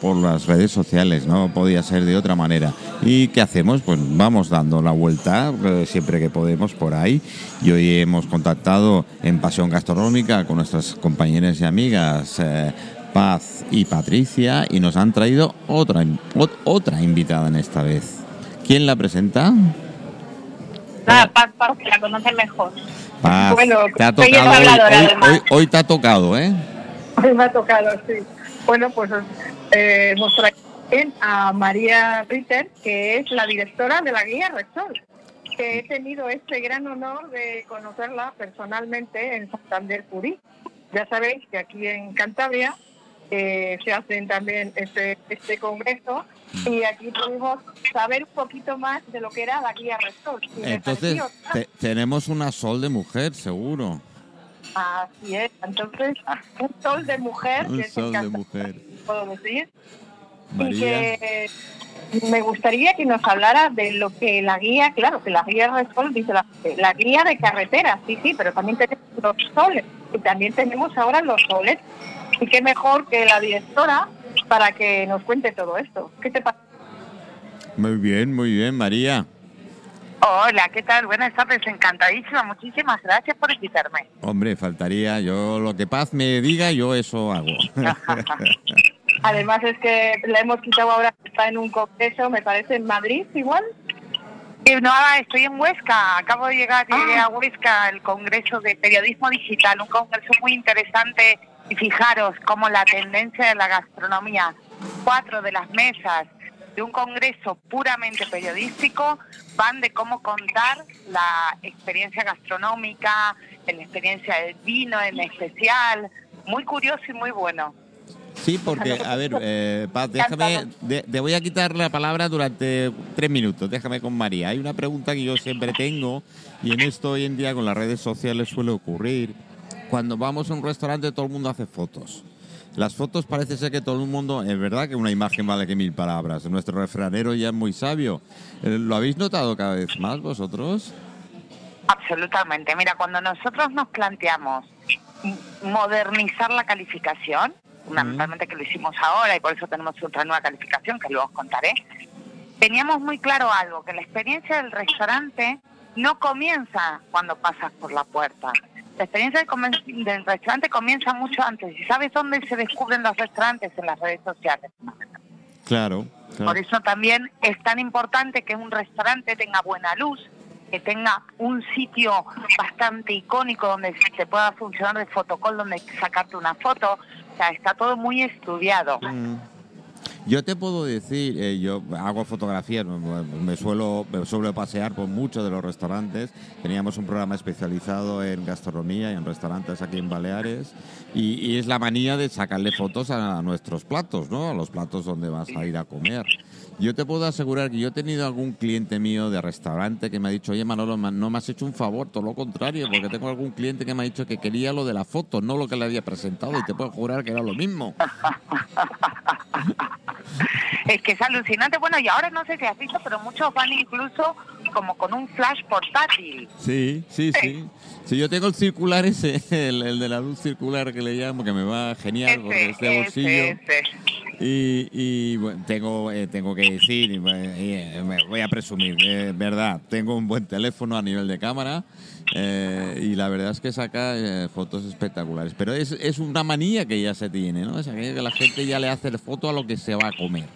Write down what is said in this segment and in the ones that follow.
por las redes sociales, no podía ser de otra manera. ¿Y qué hacemos? Pues vamos dando la vuelta eh, siempre que podemos por ahí. Y hoy hemos contactado en Pasión Gastronómica con nuestras compañeras y amigas eh, Paz y Patricia y nos han traído otra, otra invitada en esta vez. ¿Quién la presenta? Ah, Paz, Paz, que la conoce mejor. Paz, Bueno, te ha tocado hoy, hoy- hoy te ha tocado, ¿eh? Hoy me ha tocado, sí. Bueno, pues eh, también a María Ritter, que es la directora de la guía Resol, que he tenido este gran honor de conocerla personalmente en Santander Curí. Ya sabéis que aquí en Cantabria eh, se hacen también este, este congreso y aquí pudimos saber un poquito más de lo que era la guía Resol. Entonces, te- tenemos una sol de mujer, seguro. Así es, entonces un sol de mujer, Un sol de encantador, decir, y María. que me gustaría que nos hablara de lo que la guía, claro, que la guía Resol dice la, la guía de carretera, sí, sí, pero también tenemos los soles y también tenemos ahora los soles. Y qué mejor que la directora para que nos cuente todo esto. ¿Qué te pasa? Muy bien, muy bien, María. Hola, ¿qué tal? Buenas tardes, encantadísima. Muchísimas gracias por invitarme. Hombre, faltaría yo lo que Paz me diga, yo eso hago. Además es que la hemos quitado ahora, está en un congreso, me parece, en Madrid igual. No, estoy en Huesca. Acabo de llegar llegué a Huesca al Congreso de Periodismo Digital, un congreso muy interesante. Y fijaros cómo la tendencia de la gastronomía, cuatro de las mesas de un congreso puramente periodístico van de cómo contar la experiencia gastronómica, la experiencia del vino en especial. Muy curioso y muy bueno. Sí, porque, a ver, eh, Paz, déjame, de- te voy a quitar la palabra durante tres minutos, déjame con María. Hay una pregunta que yo siempre tengo y en esto hoy en día con las redes sociales suele ocurrir. Cuando vamos a un restaurante todo el mundo hace fotos. Las fotos parece ser que todo el mundo, es verdad que una imagen vale que mil palabras. Nuestro refranero ya es muy sabio. Eh, ¿Lo habéis notado cada vez más vosotros? Absolutamente. Mira, cuando nosotros nos planteamos modernizar la calificación, fundamentalmente que lo hicimos ahora y por eso tenemos otra nueva calificación que luego os contaré, teníamos muy claro algo, que la experiencia del restaurante no comienza cuando pasas por la puerta. La experiencia del, del restaurante comienza mucho antes. ¿Y sabes dónde se descubren los restaurantes? En las redes sociales. Claro. Por eso también es tan importante que un restaurante tenga buena luz, que tenga un sitio bastante icónico donde se pueda funcionar de fotocall, donde sacarte una foto. O sea, está todo muy estudiado. Mm. Yo te puedo decir, eh, yo hago fotografías, me, suelo, me suelo pasear por muchos de los restaurantes. Teníamos un programa especializado en gastronomía y en restaurantes aquí en Baleares. Y es la manía de sacarle fotos a nuestros platos, ¿no? A los platos donde vas a ir a comer. Yo te puedo asegurar que yo he tenido algún cliente mío de restaurante que me ha dicho, oye Manolo, ma- no me has hecho un favor, todo lo contrario, porque tengo algún cliente que me ha dicho que quería lo de la foto, no lo que le había presentado, y te puedo jurar que era lo mismo. Es que es alucinante. Bueno, y ahora no sé si has visto, pero muchos van incluso como con un flash portátil. Sí, sí, sí. Sí, yo tengo el circular ese, el, el de la luz circular que le llamo, que me va genial porque es de bolsillo. ese. Y, y, tengo, eh, tengo que decir, eh, me voy a presumir, eh, verdad, tengo un buen teléfono a nivel de cámara eh, y la verdad es que saca fotos espectaculares. Pero es, es una manía que ya se tiene, ¿no? Es aquello que la gente ya le hace foto a lo que se va a comer.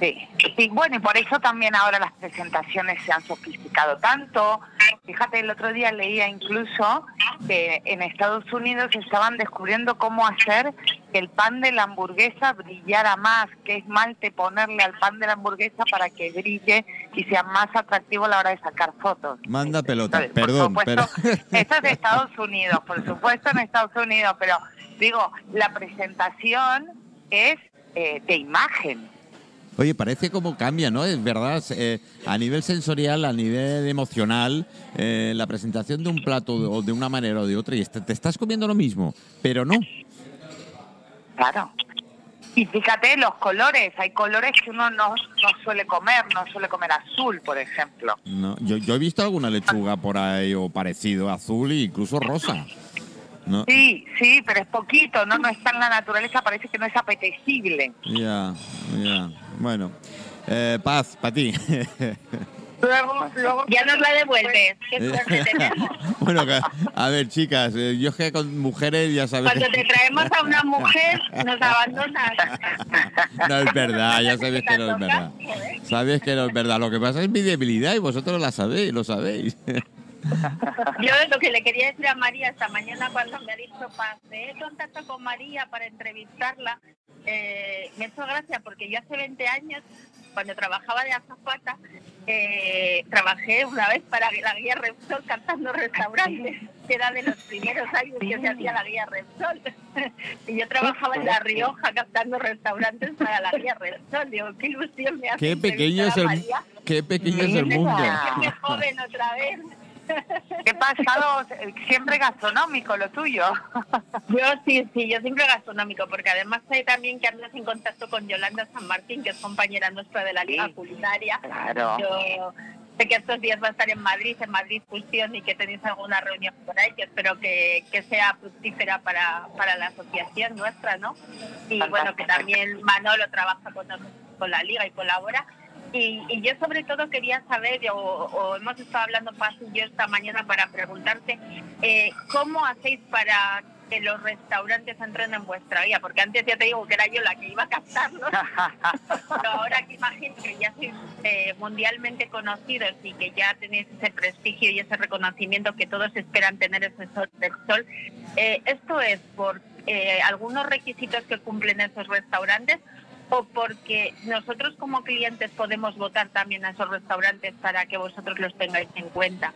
Sí, sí, bueno, y por eso también ahora las presentaciones se han sofisticado tanto. Fíjate, el otro día leía incluso que en Estados Unidos estaban descubriendo cómo hacer que el pan de la hamburguesa brillara más, que es malte ponerle al pan de la hamburguesa para que brille y sea más atractivo a la hora de sacar fotos. Manda pelota, Entonces, perdón, por pero... supuesto, Esto es de Estados Unidos, por supuesto en Estados Unidos, pero digo, la presentación es eh, de imagen. Oye, parece como cambia, ¿no? Es verdad, eh, a nivel sensorial, a nivel emocional, eh, la presentación de un plato o de una manera o de otra, y est- te estás comiendo lo mismo, pero no. Claro. Y fíjate los colores, hay colores que uno no, no suele comer, no suele comer azul, por ejemplo. no. Yo, yo he visto alguna lechuga por ahí o parecido, azul e incluso rosa. ¿no? Sí, sí, pero es poquito, no, no está en la naturaleza, parece que no es apetecible. Ya, ya. Bueno, eh, Paz, para ti. Luego, luego Ya nos la devuelves. Tenemos. bueno, a ver, chicas, eh, yo es que con mujeres ya sabes. Cuando te traemos a una mujer, nos abandonas. No es verdad, ya sabéis que no es verdad. Sabéis que no es verdad. Lo que pasa es mi debilidad y vosotros la sabéis, lo sabéis. Yo lo que le quería decir a María esta mañana cuando me ha dicho pasé contacto con María para entrevistarla, eh, me hizo gracia porque yo hace 20 años, cuando trabajaba de azafata, eh, trabajé una vez para la guía Repsol cantando restaurantes, que era de los primeros años que se hacía la guía Repsol. y yo trabajaba en La Rioja cantando restaurantes para la guía Repsol. Digo, qué ilusión me hace Qué pequeño es el, María. qué pequeño es el mundo. Joven otra vez. Qué pasado, siempre gastronómico lo tuyo. Yo sí, sí, yo siempre gastronómico, porque además sé también que andas en contacto con Yolanda San Martín, que es compañera nuestra de la Liga Sí. Culinaria. Claro. Yo sé que estos días va a estar en Madrid, en Madrid Fusión, y que tenéis alguna reunión por ahí, que espero que, que sea fructífera para, para la asociación nuestra, ¿no? Y bueno, que también Manolo trabaja con nosotros, con la Liga y colabora. Y, y yo sobre todo quería saber, o, o hemos estado hablando Paz y yo esta mañana para preguntarte, eh, ¿cómo hacéis para que los restaurantes entren en vuestra vida? Porque antes ya te digo que era yo la que iba a captarlos, pero ahora que imagino que ya sois eh, mundialmente conocidos y que ya tenéis ese prestigio y ese reconocimiento que todos esperan tener ese sol del sol, eh, ¿esto es por eh, algunos requisitos que cumplen esos restaurantes o porque nosotros como clientes podemos votar también a esos restaurantes para que vosotros los tengáis en cuenta?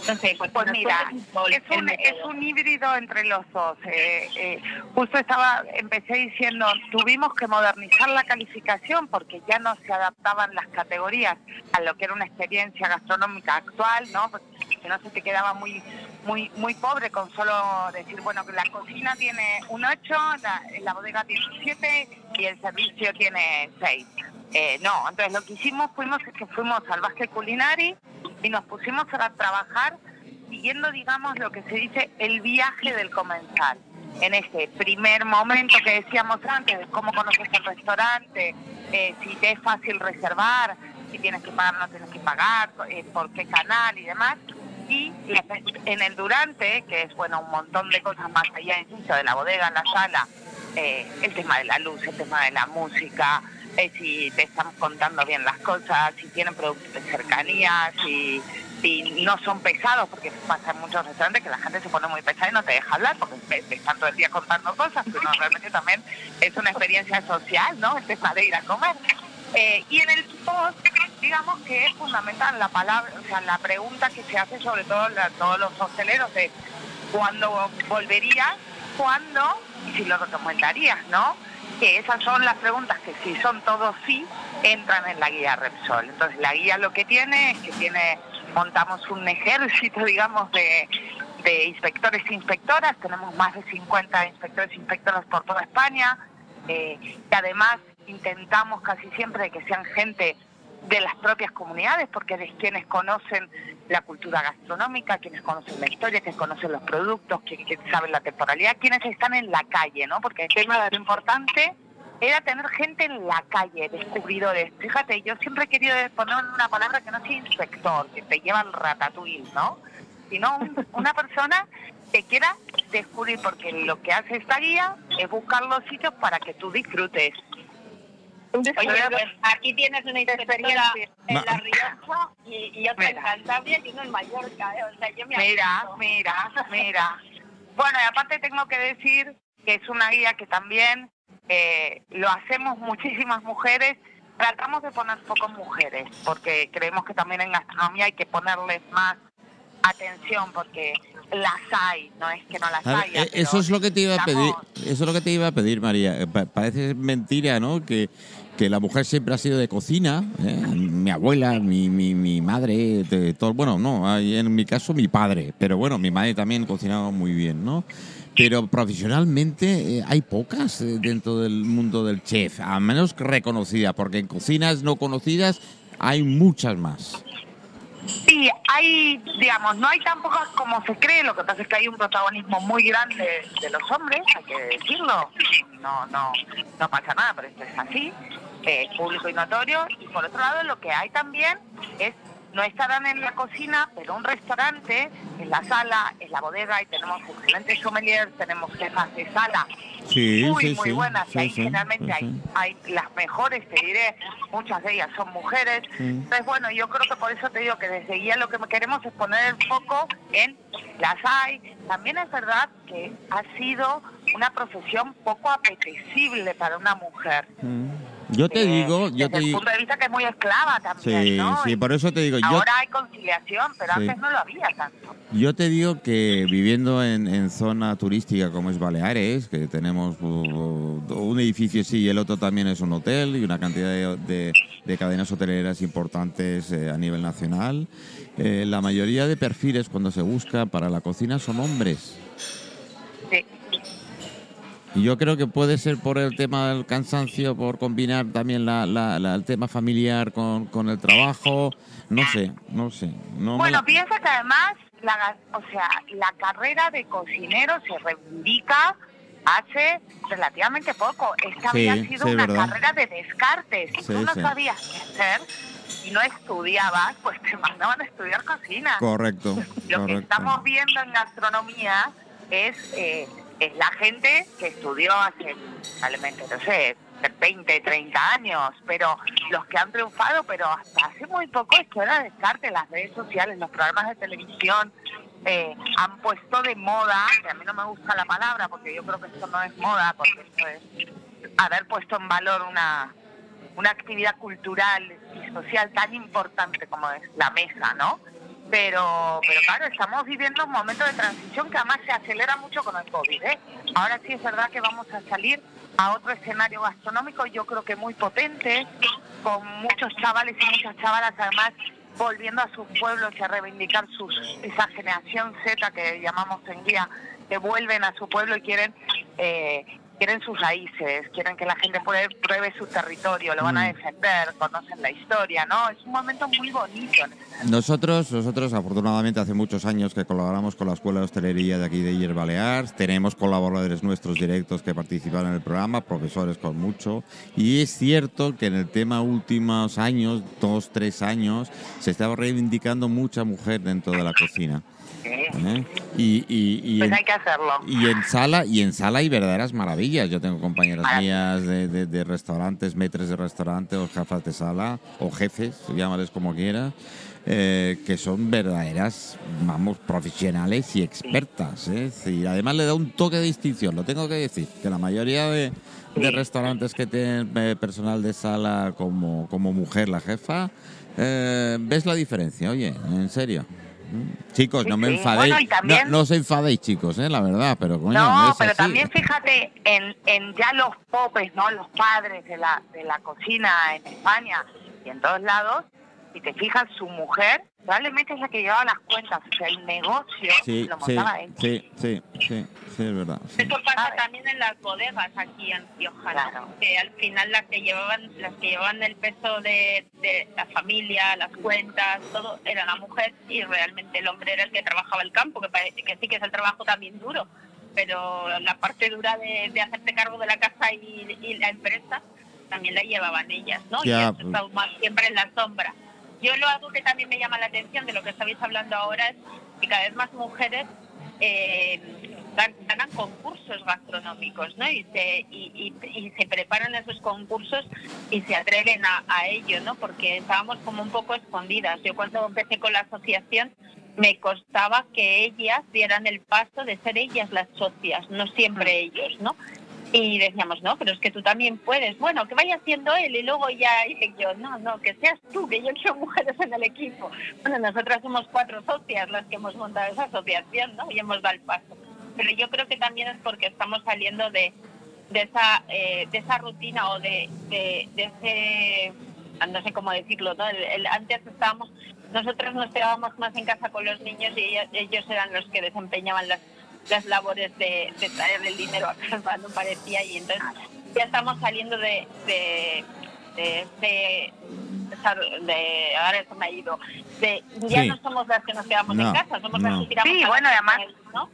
Entonces, pues, Pues mira, es un, es un híbrido entre los dos. Eh, eh, justo estaba, empecé diciendo, tuvimos que modernizar la calificación porque ya no se adaptaban las categorías a lo que era una experiencia gastronómica actual, ¿no? Porque si no se te quedaba muy muy muy pobre con solo decir, bueno, que la cocina tiene un 8, la, bodega tiene un 7 y el servicio tiene 6. Eh, no, entonces lo que hicimos fuimos es que fuimos al Basque Culinari y nos pusimos a trabajar siguiendo, digamos, lo que se dice el viaje del comensal. En ese primer momento que decíamos antes, de cómo conoces el restaurante, eh, si te es fácil reservar, si tienes que pagar o no tienes que pagar, eh, por qué canal y demás. Y en el durante, que es bueno un montón de cosas más allá, insisto, de la bodega, la sala, eh, el tema de la luz, el tema de la música, eh, si te están contando bien las cosas, si tienen productos de cercanía, si, si no son pesados, porque pasa en muchos restaurantes que la gente se pone muy pesada y no te deja hablar porque te, están todo el día contando cosas, no, realmente también es una experiencia social, ¿no? El tema de ir a comer. Eh, y en el post, digamos que es fundamental la palabra, o sea, la pregunta que se hace sobre todo la- todos los hosteleros es ¿cuándo volverías? ¿Cuándo? Y si lo recomendarías, ¿no? Que esas son las preguntas que si son todos sí, entran en la guía Repsol. Entonces la guía lo que tiene es que tiene, montamos un ejército, digamos, de, de inspectores e inspectoras, tenemos más de 50 inspectores e inspectoras por toda España, eh, que además intentamos casi siempre que sean gente de las propias comunidades, porque es quienes conocen la cultura gastronómica, quienes conocen la historia, quienes conocen los productos, quienes, saben la temporalidad, quienes están en la calle, ¿no? Porque el tema lo importante era tener gente en la calle, descubridores. Fíjate, yo siempre he querido poner una palabra que no sea inspector, que te lleva al ratatouille, ¿no? Sino un- una persona que quiera descubrir, porque lo que hace esta guía es buscar los sitios para que tú disfrutes. Oye, Oye, pues aquí tienes una inspectora en Ma- La Rioja y, y otra en Mira. Cantabria y uno en Mallorca. ¿eh? O sea, yo me Mira, mira, mira. Bueno, y aparte tengo que decir que es una guía que también eh, lo hacemos muchísimas mujeres. Tratamos de poner pocas mujeres, porque creemos que también en gastronomía hay que ponerles más atención, porque las hay, no es que no las ver, haya. eh, eso es lo que te iba a pedir, eso es lo que te iba a pedir, María. Pa- Parece mentira, ¿no? Que, que la mujer siempre ha sido de cocina. ¿eh? Mi abuela, mi, mi, mi madre, de todo. Bueno, no, en mi caso mi padre, pero bueno, mi madre también cocinaba muy bien, ¿no? Pero profesionalmente eh, hay pocas eh, dentro del mundo del chef, a menos reconocidas, porque en cocinas no conocidas hay muchas más. Sí, hay, digamos, no hay tan pocas como se cree, lo que pasa es que hay un protagonismo muy grande de los hombres, hay que decirlo, no, no, no pasa nada, pero esto es así, eh, público y notorio, y por otro lado lo que hay también es no estarán en la cocina, pero un restaurante, en la sala, en la bodega, y tenemos excelentes sommeliers, tenemos jefas de sala Sí, muy, sí, muy buenas, sí, y ahí generalmente hay, las mejores, te diré, muchas de ellas son mujeres. Entonces, bueno, yo creo que por eso te digo que desde guía lo que queremos es poner el foco en las hay. También es verdad que ha sido una profesión poco apetecible para una mujer. Mm. Yo te Eh, digo, yo desde te el digo. punto de vista que es muy esclava también, Sí, ¿no? sí, por eso te digo, yo, Ahora hay conciliación, pero Sí. antes no lo había tanto. yo te digo que viviendo en, en zona turística como es Baleares, que tenemos uh, un edificio sí y el otro también es un hotel y una cantidad de, de- de cadenas hoteleras importantes eh, a nivel nacional, eh, la mayoría de perfiles cuando se busca para la cocina son hombres. Yo creo que puede ser por el tema del cansancio, por combinar también la, la- la- el tema familiar con, con el trabajo. No sé, no sé. No Bueno, piensa que además, la, o sea, la carrera de cocinero se reivindica hace relativamente poco. Esta Sí, había sido sí, una verdad. carrera de descartes. Si Sí, tú no sabías qué hacer y no estudiabas, pues te mandaban a estudiar cocina. Correcto, Lo que estamos viendo en gastronomía es, eh, es la gente que estudió hace, probablemente, no sé, 20, 30 años, pero los que han triunfado, pero hasta hace muy poco esto era descarte, las redes sociales, los programas de televisión, eh, han puesto de moda, que a mí no me gusta la palabra, porque yo creo que esto no es moda, porque esto es haber puesto en valor una, una actividad cultural y social tan importante como es la mesa, ¿no? Pero, pero claro, estamos viviendo un momento de transición que además se acelera mucho con el COVID. ¿eh? Ahora sí es verdad que vamos a salir a otro escenario gastronómico, yo creo que muy potente, con muchos chavales y muchas chavalas además volviendo a sus pueblos y a reivindicar sus, esa generación Z que llamamos en guía, que vuelven a su pueblo y quieren eh, quieren sus raíces, quieren que la gente pruebe, pruebe su territorio, lo van a Mm. defender, conocen la historia, ¿no? Es un momento muy bonito. Nosotros, nosotros afortunadamente hace muchos años que colaboramos con la Escuela de Hostelería de aquí de Iller Balears, tenemos colaboradores nuestros directos que participan en el programa, profesores con mucho, y es cierto que en el tema últimos años, dos, tres años, se estaba reivindicando mucha mujer dentro de la cocina. ¿Eh? Y, y, y Pues en- hay que hacerlo. Y en sala, y en sala hay verdaderas maravillas. Yo tengo compañeras Maravillas. mías de, de- de restaurantes, metres de restaurante o jefas de sala, o jefes, llámales como quieras, eh, que son verdaderas, vamos, profesionales y expertas. ¿eh? Sí, además le da un toque de distinción, lo tengo que decir, que la mayoría de, de restaurantes que tienen eh, personal de sala como, como mujer la jefa, eh, ves la diferencia, oye, en serio. Chicos, no me sí. enfadéis. Bueno, y también- No, no os enfadéis, chicos, eh, la verdad, pero coño, No, es pero así. también fíjate en, en ya los popes, ¿no? Los padres de la, de la cocina en España y en todos lados, si te fijas, su mujer probablemente es la que llevaba las cuentas, o sea, el negocio Sí, lo sí, montaba ella. sí, sí, sí, sí, es verdad. sí. Eso pasa también en las bodegas aquí en Rioja, ¿no? Claro. que al final las que llevaban las que llevaban el peso de, de la familia, las cuentas, todo era la mujer y realmente el hombre era el que trabajaba el campo, que parece que sí que es el trabajo también duro, pero la parte dura de, de hacerte cargo de la casa y, y la empresa también la llevaban ellas, ¿no? Ya, y eso está más siempre en la sombra. Yo lo algo que también me llama la atención de lo que estabais hablando ahora es que cada vez más mujeres eh, gan- ganan concursos gastronómicos, ¿no? Y se, y, y- y se preparan esos concursos y se atreven a, a ello, ¿no? Porque estábamos como un poco escondidas. Yo cuando empecé con la asociación me costaba que ellas dieran el paso de ser ellas las socias, no siempre ellos, ¿no? Y decíamos, no, pero es que tú también puedes. Bueno, que vaya siendo él y luego ya dije yo, no, no, que seas tú, que yo quiero mujeres en el equipo. Bueno, nosotras somos cuatro socias las que hemos montado esa asociación, ¿no? Y hemos dado el paso. Pero yo creo que también es porque estamos saliendo de, de esa eh, de esa rutina o de, de, de ese, no sé cómo decirlo, ¿no? El- antes estábamos, nosotros nos quedábamos más en casa con los niños y ellos, ellos eran los que desempeñaban las las labores de, de traer el dinero a casa, no parecía, y entonces ya estamos saliendo de, de, de, de, de- ahora eso me ha ido, de ya Sí. no somos las que nos quedamos No, en casa, somos no. las que tiramos Sí, bueno, además- ¿no?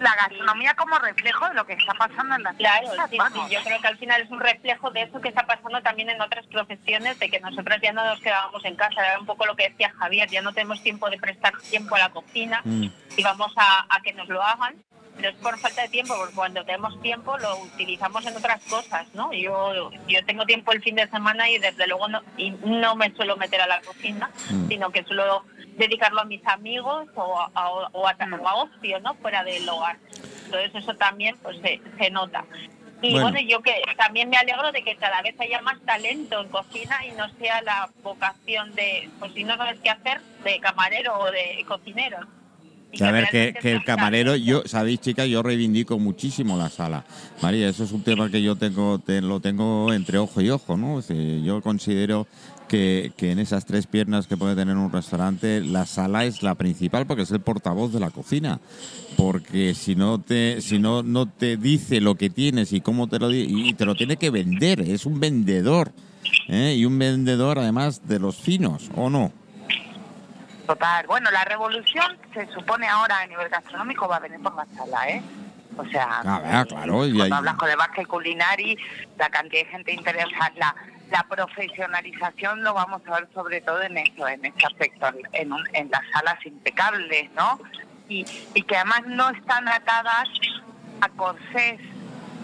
La gastronomía como reflejo de lo que está pasando en la Claro, ciudad, sí, sí, yo creo que al final es un reflejo de eso que está pasando también en otras profesiones, de que nosotras ya no nos quedábamos en casa, era un poco lo que decía Javier, ya no tenemos tiempo de prestar tiempo a la cocina Mm. y vamos a, a que nos lo hagan, pero es por falta de tiempo, porque cuando tenemos tiempo lo utilizamos en otras cosas, ¿no? Yo, yo tengo tiempo el fin de semana y desde luego no, y no me suelo meter a la cocina, Mm. sino que suelo dedicarlo a mis amigos o a, a- o a, o a ocio, ¿no? Fuera del hogar. Entonces eso también pues se, se nota. Y Bueno. bueno. yo que también me alegro de que cada vez haya más talento en cocina y no sea la vocación de, pues si no sabes qué hacer, de camarero o de cocinero. Y Que a ver, que, que el camarero, talento. yo, sabéis chicas, yo reivindico muchísimo la sala. María, eso es un tema que yo tengo, te- lo tengo entre ojo y ojo, ¿no? Yo considero que, que en esas tres piernas que puede tener un restaurante, la sala es la principal porque es el portavoz de la cocina. Porque si no te, si no, no te dice lo que tienes y cómo te lo y te lo tiene que vender, es un vendedor. ¿eh? Y un vendedor además de los finos, ¿o no? Total. Bueno, la revolución se supone ahora a nivel gastronómico va a venir por la sala, ¿eh? O sea, Ah, claro, y cuando hablas con el Basque Culinari, la cantidad de gente interesada, la, la profesionalización lo vamos a ver sobre todo en eso, en ese aspecto, en, un- en las salas impecables, ¿no? Y, y que además no están atadas a corsés,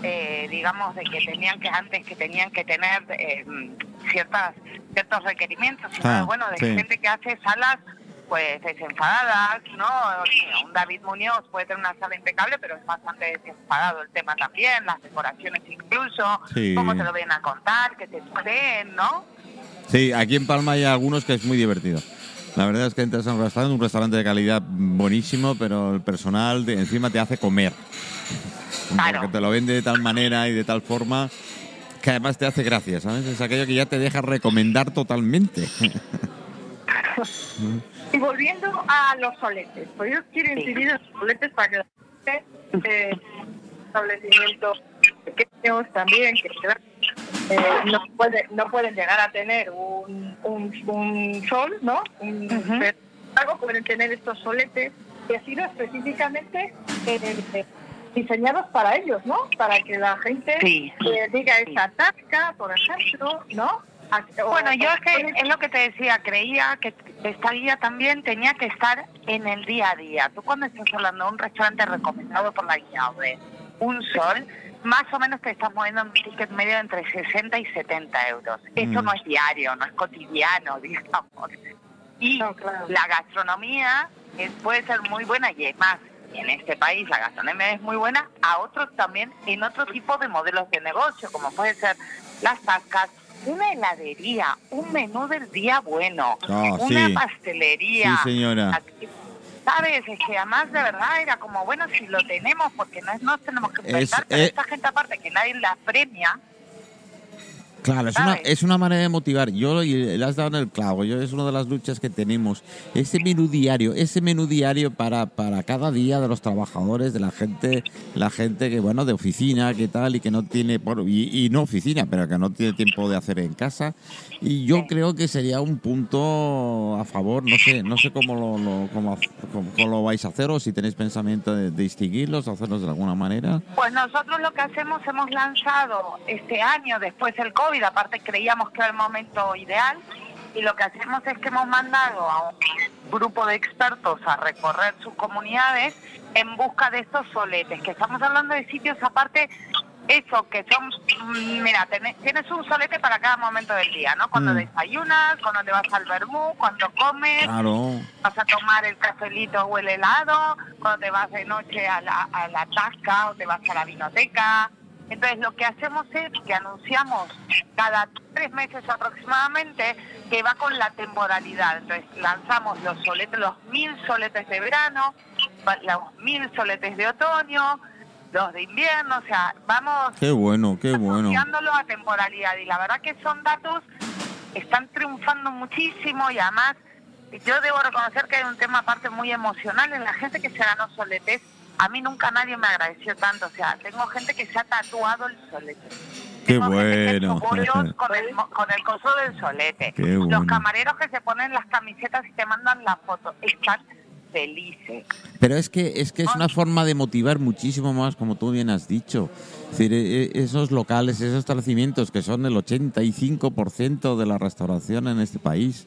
eh, digamos, de que tenían que antes que tenían que tener eh, ciertas ciertos requerimientos, sino Ah, bueno, de sí. gente que hace salas pues desenfadadas, ¿no? O sea, un David Muñoz puede tener una sala impecable, pero es bastante desenfadado el tema también, las decoraciones incluso, Sí. cómo te lo vienen a contar, que te creen, ¿no? Sí, aquí en Palma hay algunos que es muy divertido. La verdad es que entras a un restaurante, un restaurante de calidad buenísimo, pero el personal de, encima te hace comer. Claro. Porque te lo vende de tal manera y de tal forma que además te hace gracia, ¿sabes? Es aquello que ya te deja recomendar totalmente. Y volviendo a los soletes, pues yo quiero Sí. incidir en los soletes para que la gente, eh, establecimientos pequeños también, que eh, no, puede, no pueden llegar a tener un, un, un sol, ¿no? Un, pero, sin embargo, pueden tener estos soletes que han sido específicamente eh, eh, diseñados para ellos, ¿no? Para que la gente Sí. eh, diga esa tasca, por ejemplo, ¿no? Bueno, yo es que es lo que te decía, creía que esta guía también tenía que estar en el día a día. Tú cuando estás hablando de un restaurante recomendado por la guía o de un sol, más o menos te estás moviendo en un ticket medio entre 60 y 70 euros. Eso Mm. no es diario, no es cotidiano, digamos. Y No, claro. la gastronomía es- puede ser muy buena y es más, en este país la gastronomía es muy buena, a otros también en otro tipo de modelos de negocio, como puede ser las tascas, una heladería, un menú del día bueno, Ah, una sí. pastelería. Sí, señora. Aquí- ¿Sabes? Es que además de verdad era como, bueno, si lo tenemos, porque no es- no tenemos que Es- inventar, pero eh, esta gente aparte que nadie la premia, Claro, es una, es una manera de motivar. Yo y le has dado en el clavo. Yo es una de las luchas que tenemos. Ese menú diario, ese menú diario para, para cada día de los trabajadores, de la gente, la gente que bueno de oficina, que tal y que no tiene bueno, y, y no oficina, pero que no tiene tiempo de hacer en casa. Y yo Sí. creo que sería un punto a favor. No sé, no sé cómo lo, lo- cómo, cómo- cómo lo vais a hacer o si tenéis pensamiento de, de distinguirlos, hacerlos de alguna manera. Pues nosotros lo que hacemos, hemos lanzado este año, después del COVID, aparte creíamos que era el momento ideal, y lo que hacemos es que hemos mandado a un grupo de expertos a recorrer sus comunidades en busca de estos soletes, que estamos hablando de sitios aparte, eso, que son, mira, tienes un solete para cada momento del día, ¿no? Cuando Mm. desayunas, cuando te vas al vermú, cuando comes, Claro. vas a tomar el cafelito o el helado, cuando te vas de noche a la, a la tasca o te vas a la vinoteca. Entonces lo que hacemos es que anunciamos cada tres meses aproximadamente que va con la temporalidad. Entonces lanzamos los soletes, los mil soletes de verano, los mil soletes de otoño, los de invierno, o sea, vamos Qué bueno, qué bueno. a temporalidad y la verdad que son datos que están triunfando muchísimo y además yo debo reconocer que hay un tema aparte muy emocional en la gente que se ganó soletes. A mí nunca nadie me agradeció tanto, o sea, tengo gente que se ha tatuado el solete. Qué Tengo bueno. con el, con el coso del solete. Qué bueno. Los camareros que se ponen las camisetas y te mandan la foto. Están felices. Pero es que es que es una forma de motivar muchísimo más, como tú bien has dicho. Es decir, e- e- esos locales, esos establecimientos que son el 85% de la restauración en este país,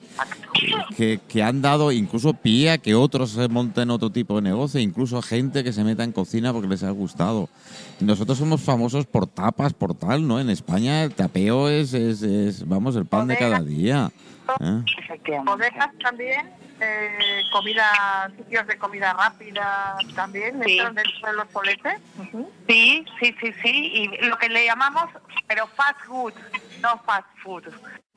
que, que han dado incluso pie a que otros se monten otro tipo de negocio, incluso gente que se meta en cocina porque les ha gustado. Nosotros somos famosos por tapas, por tal, ¿no? En España el tapeo es, es, es, vamos, el pan de cada día. ¿Eh? Bodegas también, eh, comida, sitios de comida rápida también, Sí. dentro de los soletes. Ujú. Sí, sí, sí, sí. Y lo que le llamamos, pero fast food, no fast food.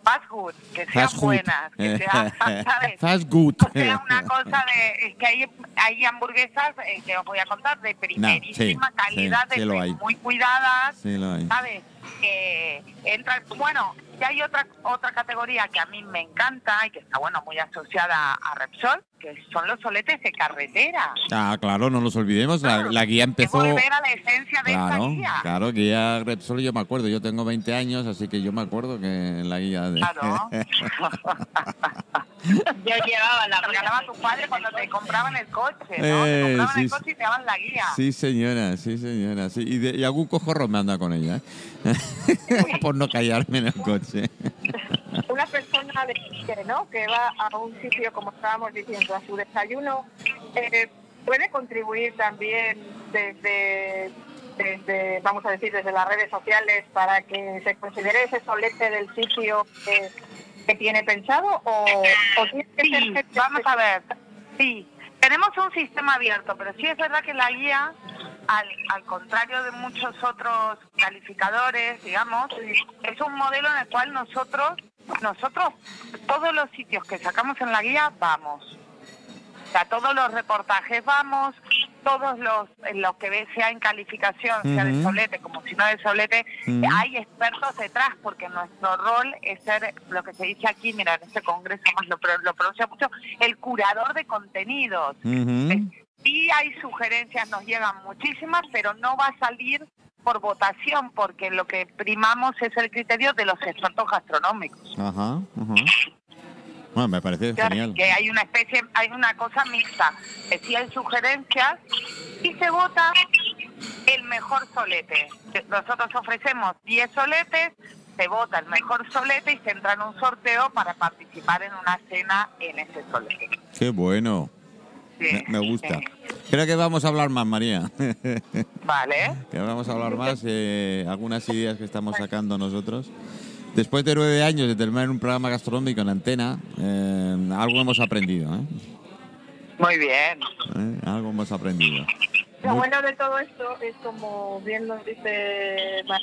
Fast food, que sean Fast food. buenas, que sea, ¿sabes? Fast good. O sea, una cosa de, es que hay, hay hamburguesas, eh, que os voy a contar, de primerísima sí, calidad, sí, sí de- lo hay. muy cuidadas, Sí, lo hay. ¿sabes? Que entran, bueno, y hay otra otra categoría que a mí me encanta y que está, bueno, muy asociada a Repsol, que son los soletes de carretera. Ah, claro, no nos olvidemos. La, la guía empezó. volver a la esencia de Claro, esta guía. claro, guía Repsol, yo me acuerdo. Yo tengo 20 años, así que yo me acuerdo que en la guía Claro. Yo llevaba la regalaba tu padre cuando te compraban el coche, ¿no? Eh, te compraban sí, el coche y te daban la guía. Sí, señora, sí, señora. Sí. Y, de- y algún cojorro me anda con ella, ¿eh? Por no callarme en el coche. Una persona de que, ¿no? que va a un sitio, como estábamos diciendo, a su desayuno, eh, puede contribuir también desde, desde, vamos a decir, desde las redes sociales para que se considere ese solete del sitio que, que tiene pensado o, o tiene que ser Sí, gente vamos a ver. Sí, tenemos un sistema abierto, pero sí es verdad que la guía, al, al contrario de muchos otros calificadores, digamos, es un modelo en el cual nosotros, nosotros, todos los sitios que sacamos en la guía, vamos. O sea, todos los reportajes vamos, todos los, en lo que ve- sea en calificación, sea de solete como si no de solete, hay expertos detrás, porque nuestro rol es ser lo que se dice aquí, mira, en este congreso más lo, pro- lo pronuncia mucho, el curador de contenidos. Ujú. Sí hay sugerencias, nos llegan muchísimas, pero no va a salir por votación, porque lo que primamos es el criterio de los expertos gastronómicos. Ajá, ajá. Bueno, me parece Claro, genial. que hay una especie, hay una cosa mixta. Que sí hay sugerencias y se vota el mejor solete. Nosotros ofrecemos 10 soletes, se vota el mejor solete y se entra en un sorteo para participar en una cena en ese solete. Qué bueno. Sí, Me, me gusta. sí. Creo que vamos a hablar más, María. Vale. que vamos a hablar más. eh, algunas ideas que estamos sacando nosotros. Después de nueve años de terminar un programa gastronómico en antena, eh, algo hemos aprendido. ¿eh? Muy bien. ¿Eh? Algo hemos aprendido. Lo Muy- bueno de todo esto es como bien nos dice Mar-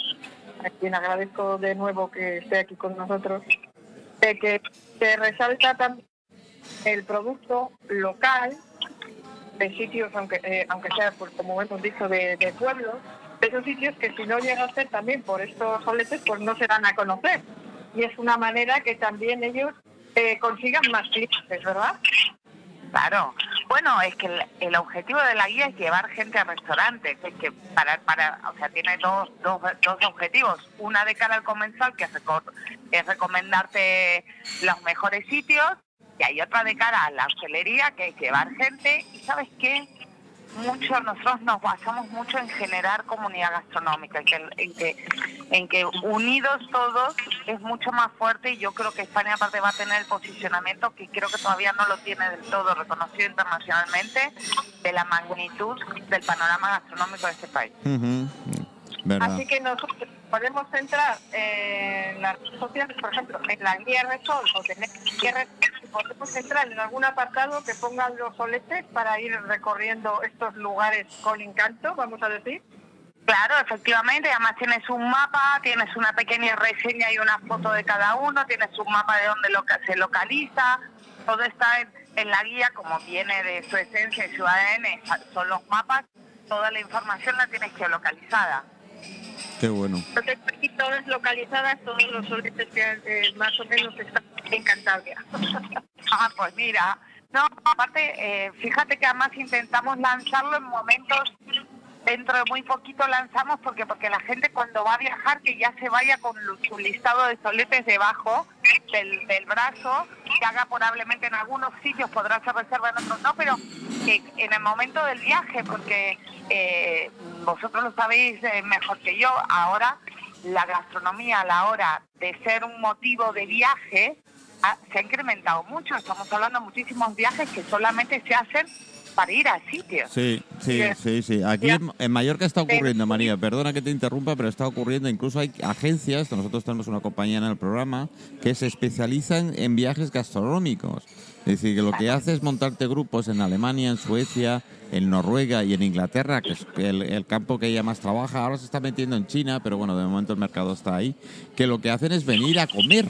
a quien agradezco de nuevo que esté aquí con nosotros, de que se resalta también el producto local de sitios, aunque eh, aunque sea, pues, como hemos dicho, de, de pueblos, esos sitios que si no llega a ser también por estos soletes, pues no se dan a conocer. Y es una manera que también ellos eh, consigan más clientes, ¿verdad? Claro. Bueno, es que el, objetivo de la guía es llevar gente a restaurantes. Es que para, para, o sea, tiene dos, dos, dos objetivos. Una de cara al comensal, que es, es recomendarte los mejores sitios, y hay otra de cara a la hostelería, que es llevar gente. Y sabes qué? Mucho, nosotros nos basamos mucho en generar comunidad gastronómica, en que, en que, en que unidos todos es mucho más fuerte y yo creo que España aparte va a tener el posicionamiento que creo que todavía no lo tiene del todo reconocido internacionalmente de la magnitud del panorama gastronómico de este país. Así que nosotros podemos entrar en las redes sociales, por ejemplo, en la guía Resol o tener guía podemos entrar en algún apartado que pongan los soletes para ir recorriendo estos lugares con encanto, vamos a decir. Claro, efectivamente, además tienes un mapa, tienes una pequeña reseña y una foto de cada uno, tienes un mapa de dónde se localiza, todo está en, la guía, como viene de su esencia y su ADN, son los mapas, toda la información la tienes geolocalizada. Qué bueno. Entonces, aquí todas localizadas, todos los soletes que eh, más o menos están en Cantabria. Ah, pues mira, no, aparte, eh, fíjate que además intentamos lanzarlo en momentos dentro de muy poquito lanzamos porque porque la gente cuando va a viajar que ya se vaya con su listado de soletes debajo del, del brazo, que haga probablemente en algunos sitios podrá hacer reserva, en otros no, pero que en el momento del viaje, porque eh, vosotros lo sabéis eh, mejor que yo, ahora la gastronomía a la hora de ser un motivo de viaje ha- se ha incrementado mucho. Estamos hablando de muchísimos viajes que solamente se hacen para ir a sitios. Sí, sí, sí, sí. Aquí Ya. en, Mallorca está ocurriendo, María, perdona que te interrumpa, pero está ocurriendo. Incluso hay agencias, nosotros tenemos una compañía en el programa, que se especializan en viajes gastronómicos. Es decir, que lo que hace es montarte grupos en Alemania, en Suecia, en Noruega y en Inglaterra, que es el, el campo que ella más trabaja. Ahora se está metiendo en China, pero bueno, de momento el mercado está ahí. Que lo que hacen es venir a comer.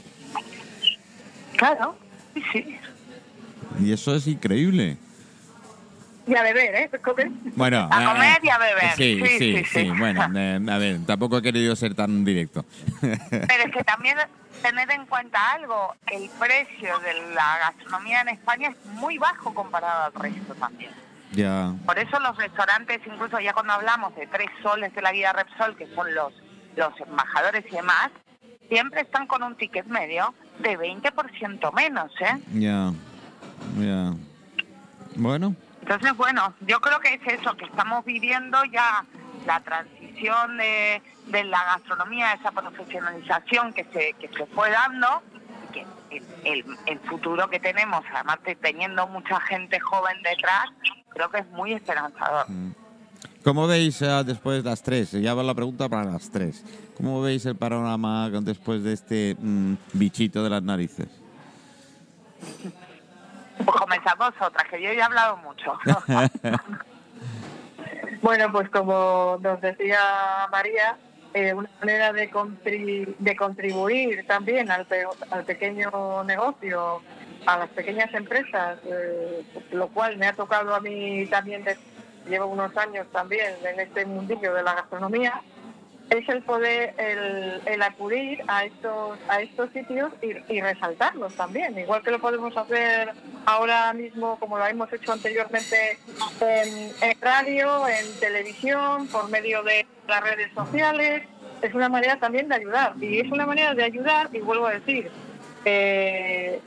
Claro, sí. Y eso es increíble. Y a beber, ¿eh? Bueno, A eh, comer y a beber. Sí, Sí, sí, sí. sí, sí. Bueno, eh, a ver, tampoco he querido ser tan directo. Pero es que también tener en cuenta algo, el precio de la gastronomía en España es muy bajo comparado al resto también. ya. Por eso los restaurantes, incluso ya cuando hablamos de tres soles de la guía Repsol, que son los, los embajadores y demás, siempre están con un ticket medio de 20% menos, ¿eh? Ya, ya. Bueno, Entonces, bueno, yo creo que es eso, que estamos viviendo ya la transición de, la gastronomía, esa profesionalización que se, fue dando, que el, el- futuro que tenemos, además de teniendo mucha gente joven detrás, creo que es muy esperanzador. ¿cómo veis eh, después de las tres? Ya va la pregunta para las tres. ¿Cómo veis el panorama después de este mm, bichito de las narices? Pues comenzad vosotras, que yo ya he hablado mucho. Bueno, pues como nos decía María, eh, una manera de, de contribuir también al, pe- al pequeño negocio, a las pequeñas empresas, eh, lo cual me ha tocado a mí también, llevo unos años también en este mundillo de la gastronomía, es el poder, el, el acudir a estos, a estos sitios y, resaltarlos también, igual que lo podemos hacer ahora mismo, como lo hemos hecho anteriormente en, en radio, en televisión, por medio de las redes sociales. Es una manera también de ayudar. Y es una manera de ayudar, y vuelvo a decir, eh,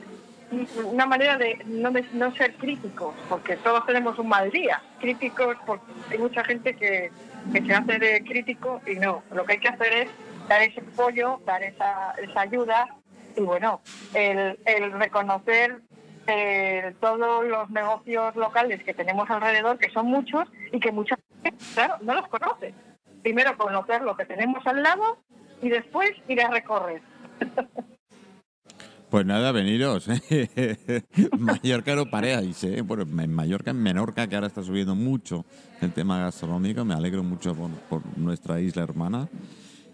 una manera de no, de no ser críticos, porque todos tenemos un mal día. Críticos, porque hay mucha gente que, que se hace de crítico y no. Lo que hay que hacer es dar ese apoyo, dar esa, esa ayuda y bueno, el, el reconocer eh, todos los negocios locales que tenemos alrededor, que son muchos y que mucha gente, claro, no los conoce. Primero conocer lo que tenemos al lado y después ir a recorrer. Pues nada, veniros. ¿eh? Mallorca no paréis, ¿eh? Bueno, en Mallorca, en Menorca, que ahora está subiendo mucho el tema gastronómico, me alegro mucho por, por nuestra isla hermana.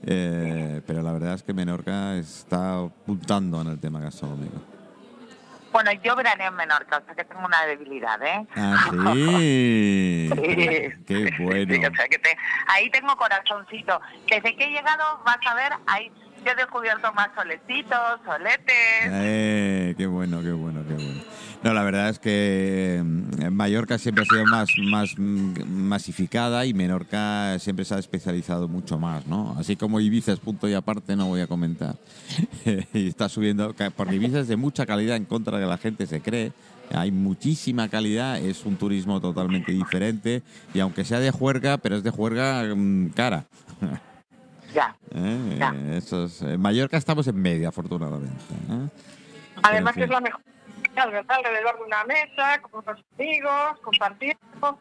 Eh, pero la verdad es que Menorca está apuntando en el tema gastronómico. bueno, yo veraneo en Menorca, o sea que tengo una debilidad, ¿eh? Ah, sí. Sí. Qué bueno. Sí, o sea que te- ahí tengo corazoncito. Desde que he llegado, vas a ver, ahí he descubierto más solecitos, soletes. Eh, qué bueno, qué bueno, qué bueno. No, la verdad es que mm, Mallorca siempre ha sido más, más mm, masificada y Menorca siempre se ha especializado mucho más, ¿no? Así como Ibiza es punto y aparte, no voy a comentar. y está subiendo, porque Ibiza es de mucha calidad en contra de que la gente se cree. Hay muchísima calidad, es un turismo totalmente diferente y aunque sea de juerga, pero es de juerga mm, cara. Ya. ¿Eh? Ya. Eso es- en Mallorca estamos en media, afortunadamente. ¿eh? Además que es la mejor alrededor de una mesa, con unos amigos, compartiendo.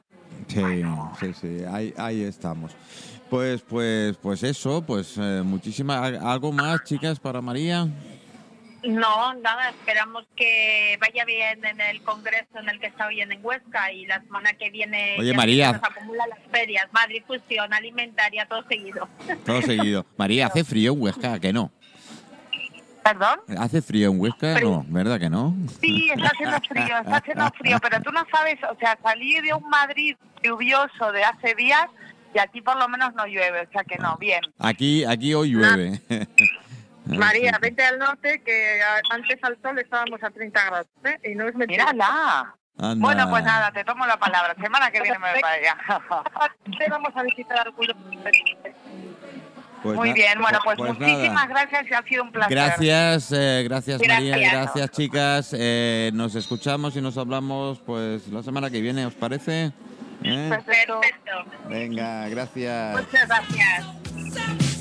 Sí, sí, sí, ahí, ahí estamos. Pues, pues, pues eso, pues eh, muchísima, algo más, chicas, para María. No, nada, esperamos que vaya bien en el congreso en el que está hoy en Huesca y la semana que viene Oye, María. nos acumulan las ferias, Madrid Fusión, Alimentaria, todo seguido. Todo seguido. María, ¿hace frío en Huesca? ¿A que no? ¿Perdón? ¿Hace frío en Huesca? No, ¿verdad que no? Sí, está haciendo frío, está haciendo frío, pero tú no sabes, o sea, salí de un Madrid lluvioso de hace días y aquí por lo menos no llueve, o sea que no, bien. Aquí, aquí hoy llueve. María, vete al norte, que antes al sol estábamos a 30 grados, ¿eh? Y no es mentira. Mírala. Anda. Bueno, pues nada, te tomo la palabra. Semana que viene me voy para allá. Te vamos a visitar. Pues Muy bien, bueno, pues, pues muchísimas nada. gracias ha sido un placer. Gracias, eh, gracias, María, Gracias. chicas. Eh, nos escuchamos y nos hablamos pues la semana que viene, ¿os parece? ¿Eh? Perfecto. Venga, gracias. Muchas. Gracias.